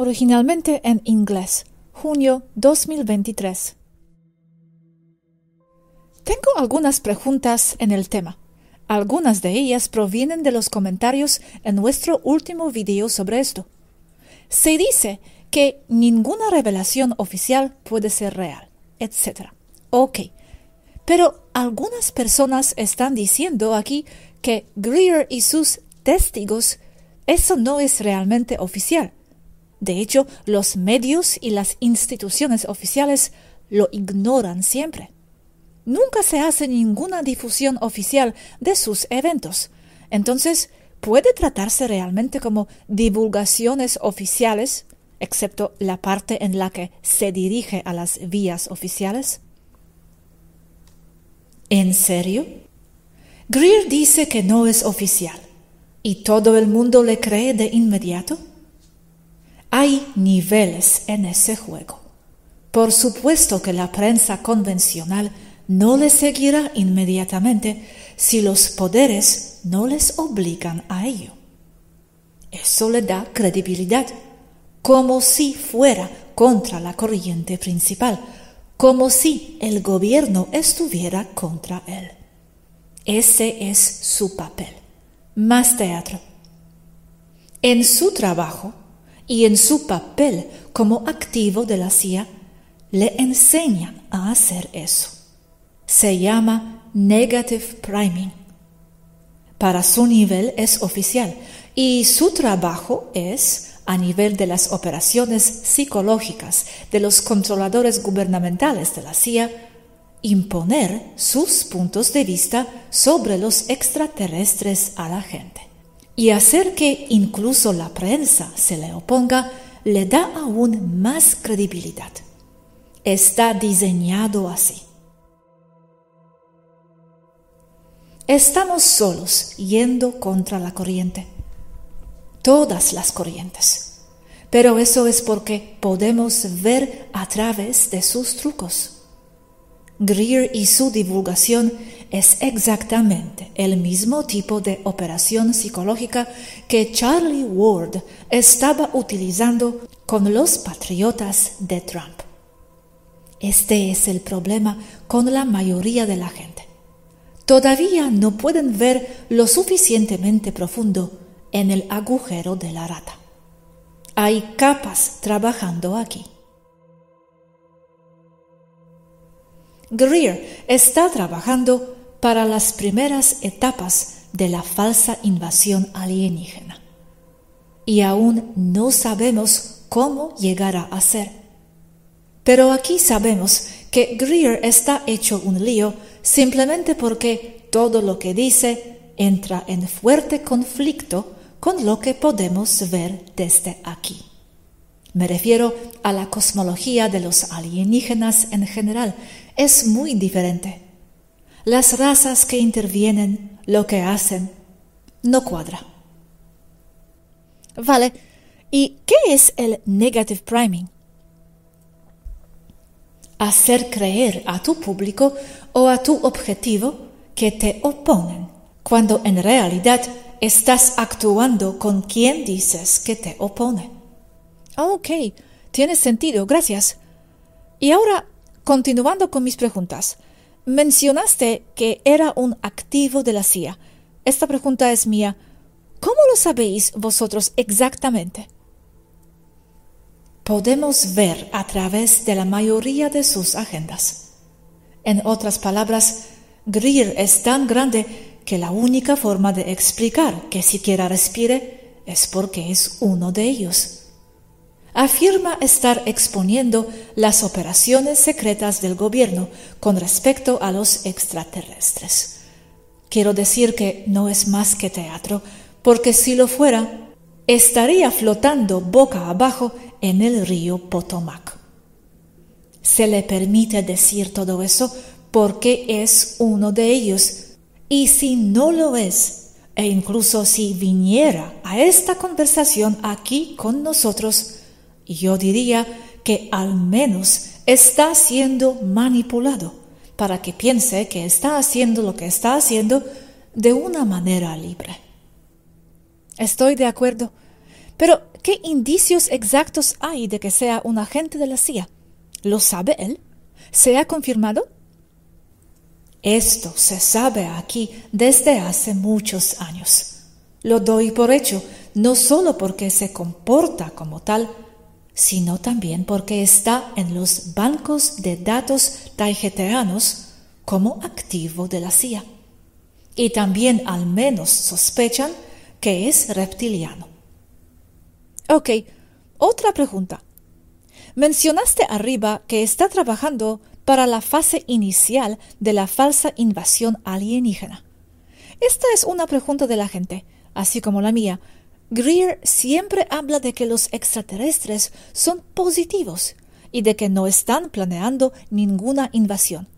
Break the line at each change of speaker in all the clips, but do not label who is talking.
originalmente en inglés, junio 2023. Tengo algunas preguntas en el tema. Algunas de ellas provienen de los comentarios en nuestro último video sobre esto. Se dice que ninguna revelación oficial puede ser real, etc. Ok, pero algunas personas están diciendo aquí que Greer y sus testigos, eso no es realmente oficial de hecho, los medios y las instituciones oficiales lo ignoran siempre. Nunca se hace ninguna difusión oficial de sus eventos. Entonces, ¿puede tratarse realmente como divulgaciones oficiales, excepto la parte en la que se dirige a las vías oficiales? ¿En serio? Greer dice que no es oficial. ¿Y todo el mundo le cree de inmediato? Hay niveles en ese juego. Por supuesto que la prensa convencional no le seguirá inmediatamente si los poderes no les obligan a ello. Eso le da credibilidad, como si fuera contra la corriente principal, como si el gobierno estuviera contra él. Ese es su papel. Más teatro. En su trabajo, y en su papel como activo de la CIA le enseñan a hacer eso. Se llama negative priming. Para su nivel es oficial y su trabajo es, a nivel de las operaciones psicológicas de los controladores gubernamentales de la CIA, imponer sus puntos de vista sobre los extraterrestres a la gente y hacer que incluso la prensa se le oponga le da aún más credibilidad. Está diseñado así. Estamos solos yendo contra la corriente, todas las corrientes, pero eso es porque podemos ver a través de sus trucos. Greer y su divulgación es exactamente el mismo tipo de operación psicológica que Charlie Ward estaba utilizando con los patriotas de Trump. Este es el problema con la mayoría de la gente. Todavía no pueden ver lo suficientemente profundo en el agujero de la rata. Hay capas trabajando aquí. Greer está trabajando para las primeras etapas de la falsa invasión alienígena. Y aún no sabemos cómo llegará a ser. Pero aquí sabemos que Greer está hecho un lío simplemente porque todo lo que dice entra en fuerte conflicto con lo que podemos ver desde aquí. Me refiero a la cosmología de los alienígenas en general. Es muy diferente. Las razas que intervienen, lo que hacen, no cuadra. Vale, ¿y qué es el negative priming? Hacer creer a tu público o a tu objetivo que te oponen, cuando en realidad estás actuando con quien dices que te opone. Ok, tiene sentido, gracias. Y ahora, continuando con mis preguntas, Mencionaste que era un activo de la CIA. Esta pregunta es mía. ¿Cómo lo sabéis vosotros exactamente? Podemos ver a través de la mayoría de sus agendas. En otras palabras, Greer es tan grande que la única forma de explicar que siquiera respire es porque es uno de ellos. Afirma estar exponiendo las operaciones secretas del gobierno con respecto a los extraterrestres. Quiero decir que no es más que teatro, porque si lo fuera, estaría flotando boca abajo en el río Potomac. Se le permite decir todo eso porque es uno de ellos, y si no lo es, e incluso si viniera a esta conversación aquí con nosotros, yo diría que al menos está siendo manipulado para que piense que está haciendo lo que está haciendo de una manera libre. Estoy de acuerdo, pero ¿qué indicios exactos hay de que sea un agente de la CIA? ¿Lo sabe él? ¿Se ha confirmado? Esto se sabe aquí desde hace muchos años. Lo doy por hecho, no solo porque se comporta como tal, sino también porque está en los bancos de datos taijeteanos como activo de la CIA. Y también al menos sospechan que es reptiliano. Ok, otra pregunta. Mencionaste arriba que está trabajando para la fase inicial de la falsa invasión alienígena. Esta es una pregunta de la gente, así como la mía, Greer siempre habla de que los extraterrestres son positivos y de que no están planeando ninguna invasión.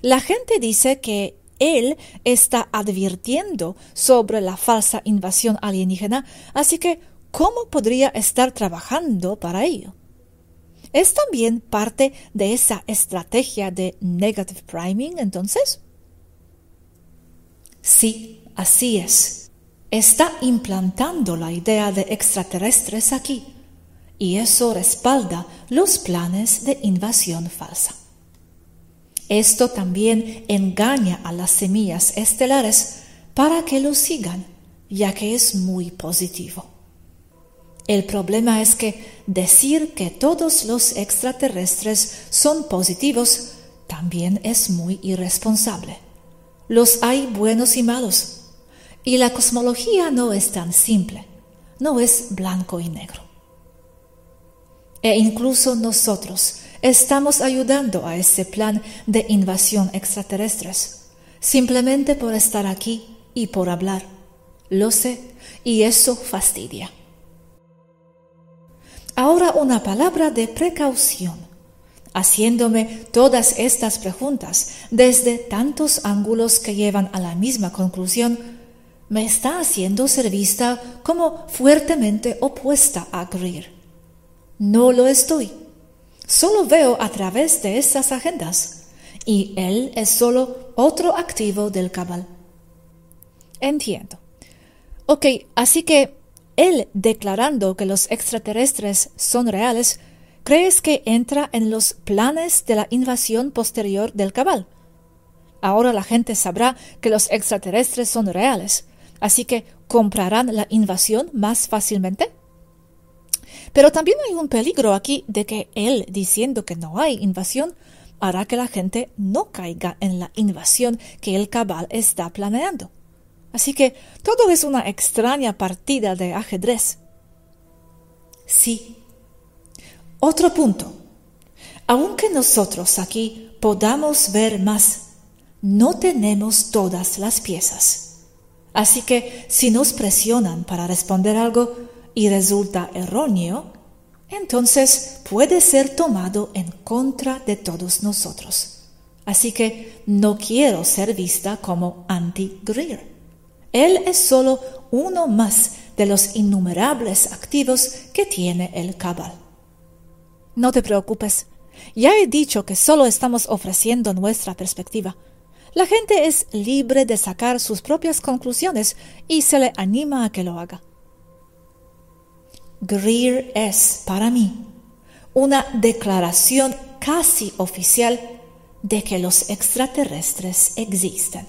La gente dice que él está advirtiendo sobre la falsa invasión alienígena, así que ¿cómo podría estar trabajando para ello? ¿Es también parte de esa estrategia de negative priming entonces? Sí, así es está implantando la idea de extraterrestres aquí, y eso respalda los planes de invasión falsa. Esto también engaña a las semillas estelares para que lo sigan, ya que es muy positivo. El problema es que decir que todos los extraterrestres son positivos también es muy irresponsable. Los hay buenos y malos, y la cosmología no es tan simple, no es blanco y negro. E incluso nosotros estamos ayudando a ese plan de invasión extraterrestres, simplemente por estar aquí y por hablar. Lo sé, y eso fastidia. Ahora una palabra de precaución. Haciéndome todas estas preguntas desde tantos ángulos que llevan a la misma conclusión, me está haciendo ser vista como fuertemente opuesta a Greer. No lo estoy. Solo veo a través de esas agendas y él es solo otro activo del cabal. Entiendo. Ok, así que él declarando que los extraterrestres son reales, ¿crees que entra en los planes de la invasión posterior del cabal? Ahora la gente sabrá que los extraterrestres son reales así que comprarán la invasión más fácilmente. Pero también hay un peligro aquí de que él diciendo que no hay invasión hará que la gente no caiga en la invasión que el cabal está planeando. Así que todo es una extraña partida de ajedrez. Sí. Otro punto. Aunque nosotros aquí podamos ver más, no tenemos todas las piezas. Así que si nos presionan para responder algo y resulta erróneo, entonces puede ser tomado en contra de todos nosotros. Así que no quiero ser vista como anti-Greer. Él es solo uno más de los innumerables activos que tiene el cabal. No te preocupes, ya he dicho que solo estamos ofreciendo nuestra perspectiva. La gente es libre de sacar sus propias conclusiones y se le anima a que lo haga. Greer es, para mí, una declaración casi oficial de que los extraterrestres existen,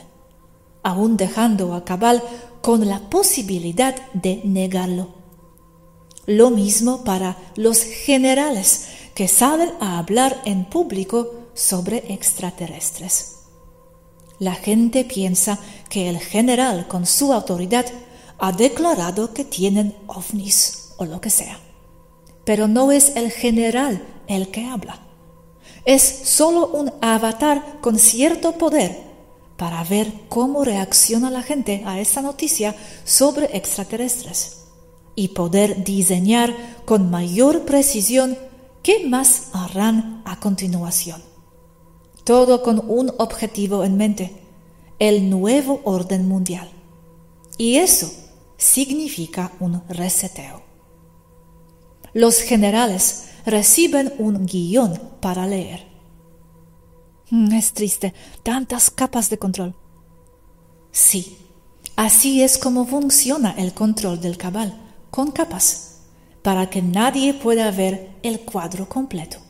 aún dejando a cabal con la posibilidad de negarlo. Lo mismo para los generales que salen a hablar en público sobre extraterrestres. La gente piensa que el general con su autoridad ha declarado que tienen ovnis o lo que sea. Pero no es el general el que habla. Es solo un avatar con cierto poder para ver cómo reacciona la gente a esa noticia sobre extraterrestres y poder diseñar con mayor precisión qué más harán a continuación. Todo con un objetivo en mente, el nuevo orden mundial. Y eso significa un reseteo. Los generales reciben un guion para leer. Mm, es triste, tantas capas de control. Sí, así es como funciona el control del cabal, con capas, para que nadie pueda ver el cuadro completo.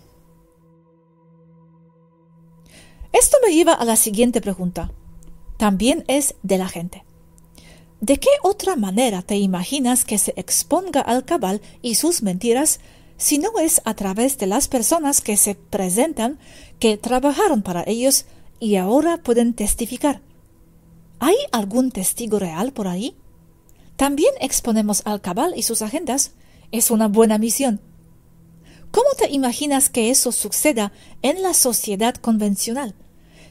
Esto me lleva a la siguiente pregunta. También es de la gente. ¿De qué otra manera te imaginas que se exponga al cabal y sus mentiras si no es a través de las personas que se presentan, que trabajaron para ellos y ahora pueden testificar? ¿Hay algún testigo real por ahí? También exponemos al cabal y sus agendas. Es una buena misión. ¿Cómo te imaginas que eso suceda en la sociedad convencional?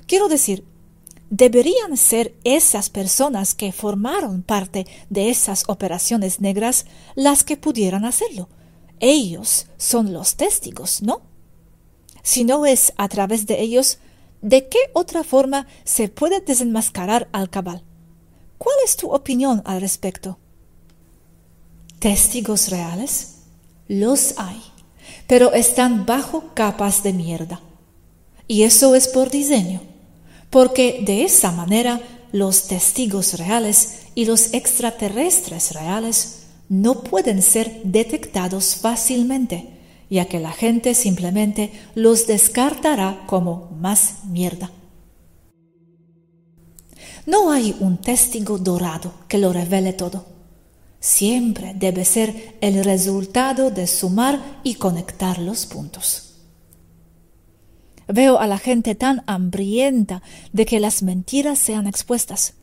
Quiero decir, deberían ser esas personas que formaron parte de esas operaciones negras las que pudieran hacerlo. Ellos son los testigos, ¿no? Si no es a través de ellos, ¿de qué otra forma se puede desenmascarar al cabal? ¿Cuál es tu opinión al respecto? ¿Testigos reales? Los hay, pero están bajo capas de mierda. Y eso es por diseño porque de esa manera los testigos reales y los extraterrestres reales no pueden ser detectados fácilmente, ya que la gente simplemente los descartará como más mierda. No hay un testigo dorado que lo revele todo. Siempre debe ser el resultado de sumar y conectar los puntos. Veo a la gente tan hambrienta de que las mentiras sean expuestas.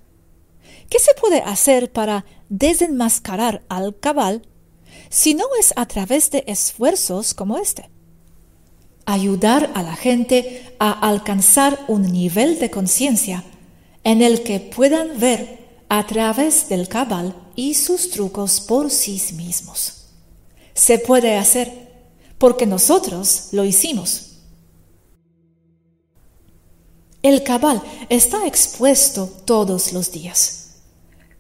¿Qué se puede hacer para desenmascarar al cabal si no es a través de esfuerzos como este? Ayudar a la gente a alcanzar un nivel de conciencia en el que puedan ver a través del cabal y sus trucos por sí mismos. Se puede hacer porque nosotros lo hicimos. El cabal está expuesto todos los días,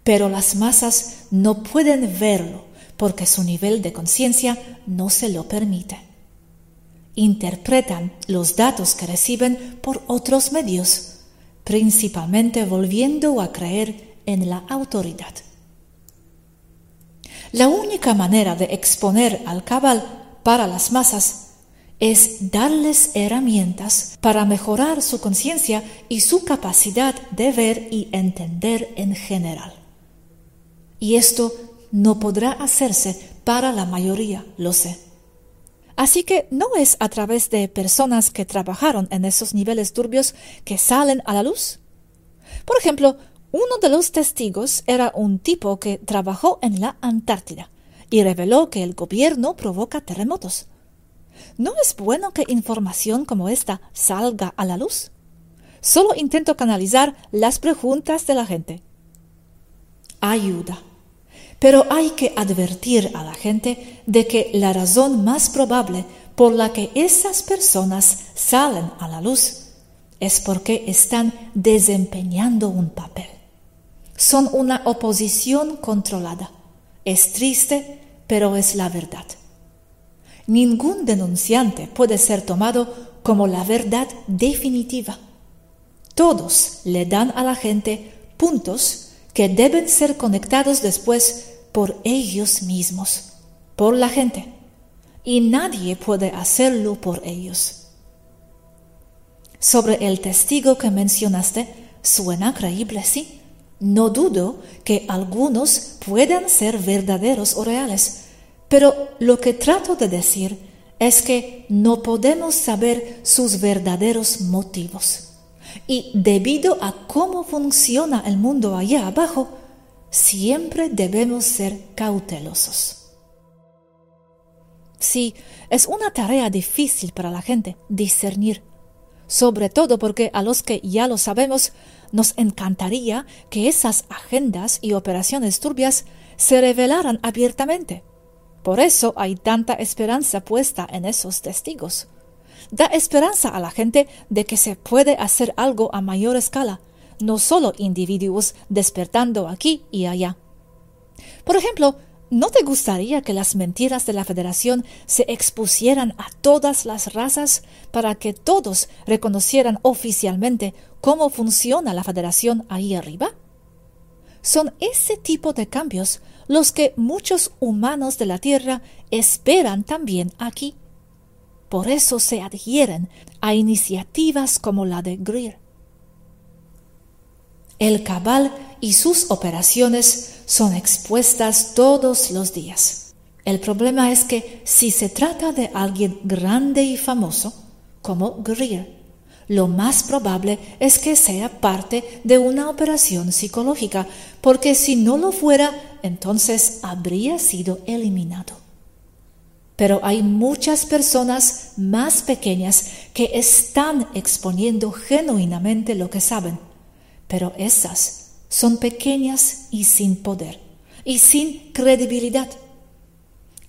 pero las masas no pueden verlo porque su nivel de conciencia no se lo permite. Interpretan los datos que reciben por otros medios, principalmente volviendo a creer en la autoridad. La única manera de exponer al cabal para las masas es darles herramientas para mejorar su conciencia y su capacidad de ver y entender en general. Y esto no podrá hacerse para la mayoría, lo sé. Así que no es a través de personas que trabajaron en esos niveles turbios que salen a la luz. Por ejemplo, uno de los testigos era un tipo que trabajó en la Antártida y reveló que el gobierno provoca terremotos. ¿No es bueno que información como esta salga a la luz? Solo intento canalizar las preguntas de la gente. Ayuda. Pero hay que advertir a la gente de que la razón más probable por la que esas personas salen a la luz es porque están desempeñando un papel. Son una oposición controlada. Es triste, pero es la verdad ningún denunciante puede ser tomado como la verdad definitiva. Todos le dan a la gente puntos que deben ser conectados después por ellos mismos, por la gente, y nadie puede hacerlo por ellos. Sobre el testigo que mencionaste, suena creíble, sí. No dudo que algunos puedan ser verdaderos o reales, pero lo que trato de decir es que no podemos saber sus verdaderos motivos. Y debido a cómo funciona el mundo allá abajo, siempre debemos ser cautelosos. Sí, es una tarea difícil para la gente discernir, sobre todo porque a los que ya lo sabemos nos encantaría que esas agendas y operaciones turbias se revelaran abiertamente. Por eso hay tanta esperanza puesta en esos testigos. Da esperanza a la gente de que se puede hacer algo a mayor escala, no solo individuos despertando aquí y allá. Por ejemplo, ¿no te gustaría que las mentiras de la Federación se expusieran a todas las razas para que todos reconocieran oficialmente cómo funciona la Federación ahí arriba? Son ese tipo de cambios los que muchos humanos de la Tierra esperan también aquí. Por eso se adhieren a iniciativas como la de Greer. El cabal y sus operaciones son expuestas todos los días. El problema es que si se trata de alguien grande y famoso, como Greer, lo más probable es que sea parte de una operación psicológica, porque si no lo fuera, entonces habría sido eliminado. Pero hay muchas personas más pequeñas que están exponiendo genuinamente lo que saben, pero esas son pequeñas y sin poder, y sin credibilidad.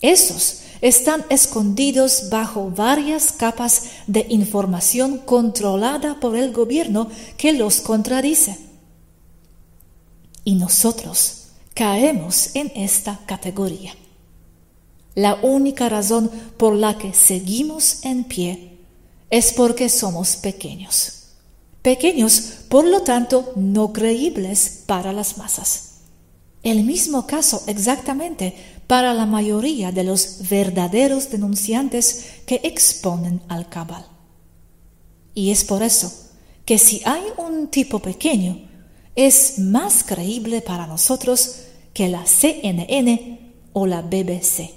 Esos están escondidos bajo varias capas de información controlada por el gobierno que los contradice. Y nosotros caemos en esta categoría. La única razón por la que seguimos en pie es porque somos pequeños. Pequeños, por lo tanto, no creíbles para las masas. El mismo caso exactamente para la mayoría de los verdaderos denunciantes que exponen al cabal. Y es por eso que si hay un tipo pequeño, es más creíble para nosotros que la CNN o la BBC.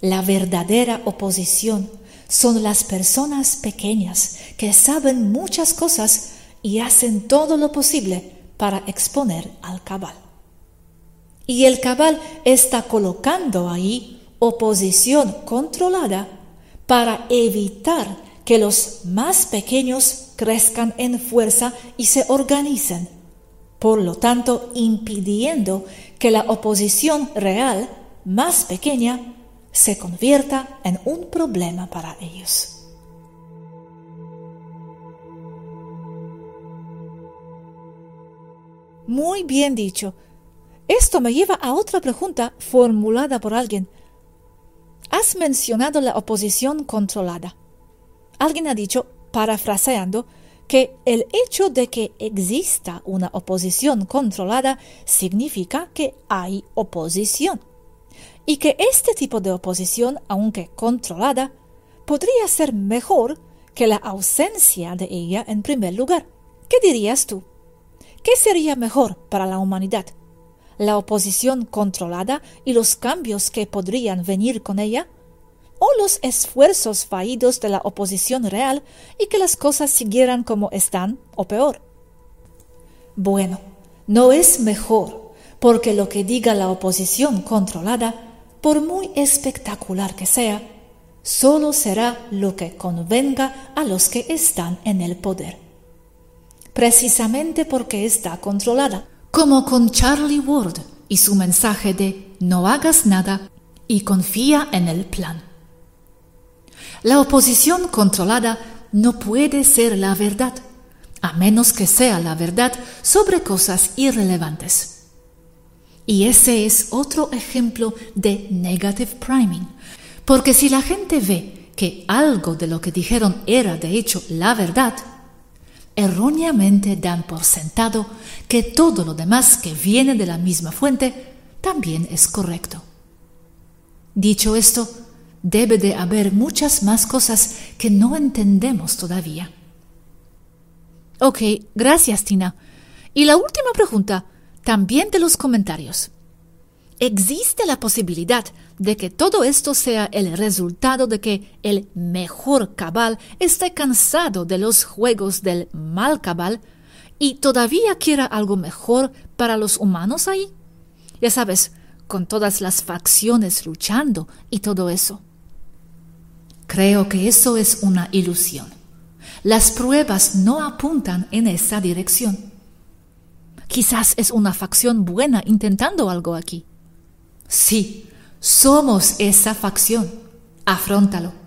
La verdadera oposición son las personas pequeñas que saben muchas cosas y hacen todo lo posible para exponer al cabal. Y el cabal está colocando ahí oposición controlada para evitar que los más pequeños crezcan en fuerza y se organicen, por lo tanto impidiendo que la oposición real más pequeña se convierta en un problema para ellos. Muy bien dicho. Esto me lleva a otra pregunta formulada por alguien. Has mencionado la oposición controlada. Alguien ha dicho, parafraseando, que el hecho de que exista una oposición controlada significa que hay oposición. Y que este tipo de oposición, aunque controlada, podría ser mejor que la ausencia de ella en primer lugar. ¿Qué dirías tú? ¿Qué sería mejor para la humanidad? la oposición controlada y los cambios que podrían venir con ella, o los esfuerzos fallidos de la oposición real y que las cosas siguieran como están o peor. Bueno, no es mejor, porque lo que diga la oposición controlada, por muy espectacular que sea, solo será lo que convenga a los que están en el poder. Precisamente porque está controlada como con Charlie Ward y su mensaje de no hagas nada y confía en el plan. La oposición controlada no puede ser la verdad, a menos que sea la verdad sobre cosas irrelevantes. Y ese es otro ejemplo de negative priming, porque si la gente ve que algo de lo que dijeron era de hecho la verdad, erróneamente dan por sentado que todo lo demás que viene de la misma fuente también es correcto. Dicho esto, debe de haber muchas más cosas que no entendemos todavía. Ok, gracias Tina. Y la última pregunta, también de los comentarios. ¿Existe la posibilidad de que todo esto sea el resultado de que el mejor cabal esté cansado de los juegos del mal cabal y todavía quiera algo mejor para los humanos ahí? Ya sabes, con todas las facciones luchando y todo eso. Creo que eso es una ilusión. Las pruebas no apuntan en esa dirección. Quizás es una facción buena intentando algo aquí. Sí, somos esa facción. Afróntalo.